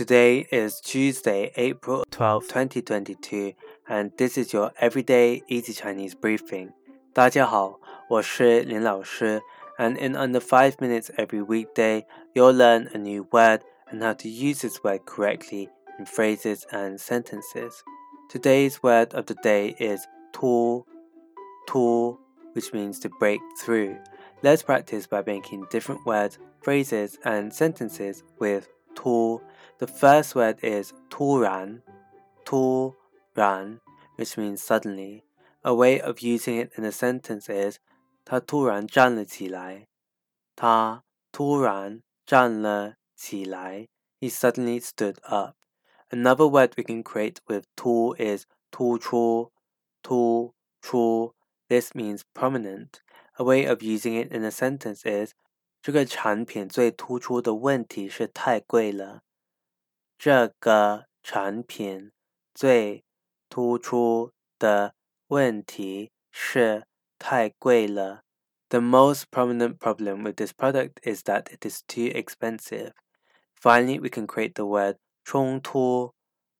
Today is Tuesday, April 12, 2022, and this is your everyday easy Chinese briefing. 大家好，我是林老师, and in under 5 minutes every weekday, you'll learn a new word and how to use this word correctly in phrases and sentences. Today's word of the day is "tu," "tu," which means to break through. Let's practice by making different words, phrases, and sentences with "tu." The first word is 突然,突然, which means suddenly. A way of using it in a sentence is 他突然站了起来。他突然站了起来。He suddenly stood up. Another word we can create with 突 is 突出,突出. This means prominent. A way of using it in a sentence is 这个产品最突出的问题是太贵了。 这个产品最突出的问题是太贵了。The most prominent problem with this product is that it is too expensive. Finally, we can create the word 冲突,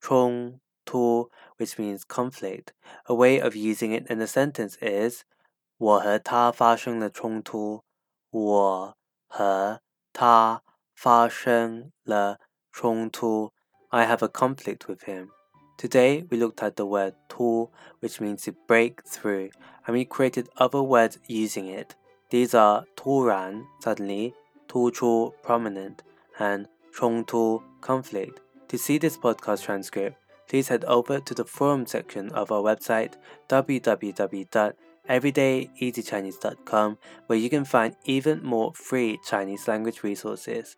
冲突, which means conflict. A way of using it in a sentence is 我和他发生了冲突。我和他发生了 Chong I have a conflict with him. Today we looked at the word Tu, which means to break through, and we created other words using it. These are Turan, suddenly, Tu prominent, and Chong conflict. To see this podcast transcript, please head over to the forum section of our website www.everydayeasychinese.com where you can find even more free Chinese language resources.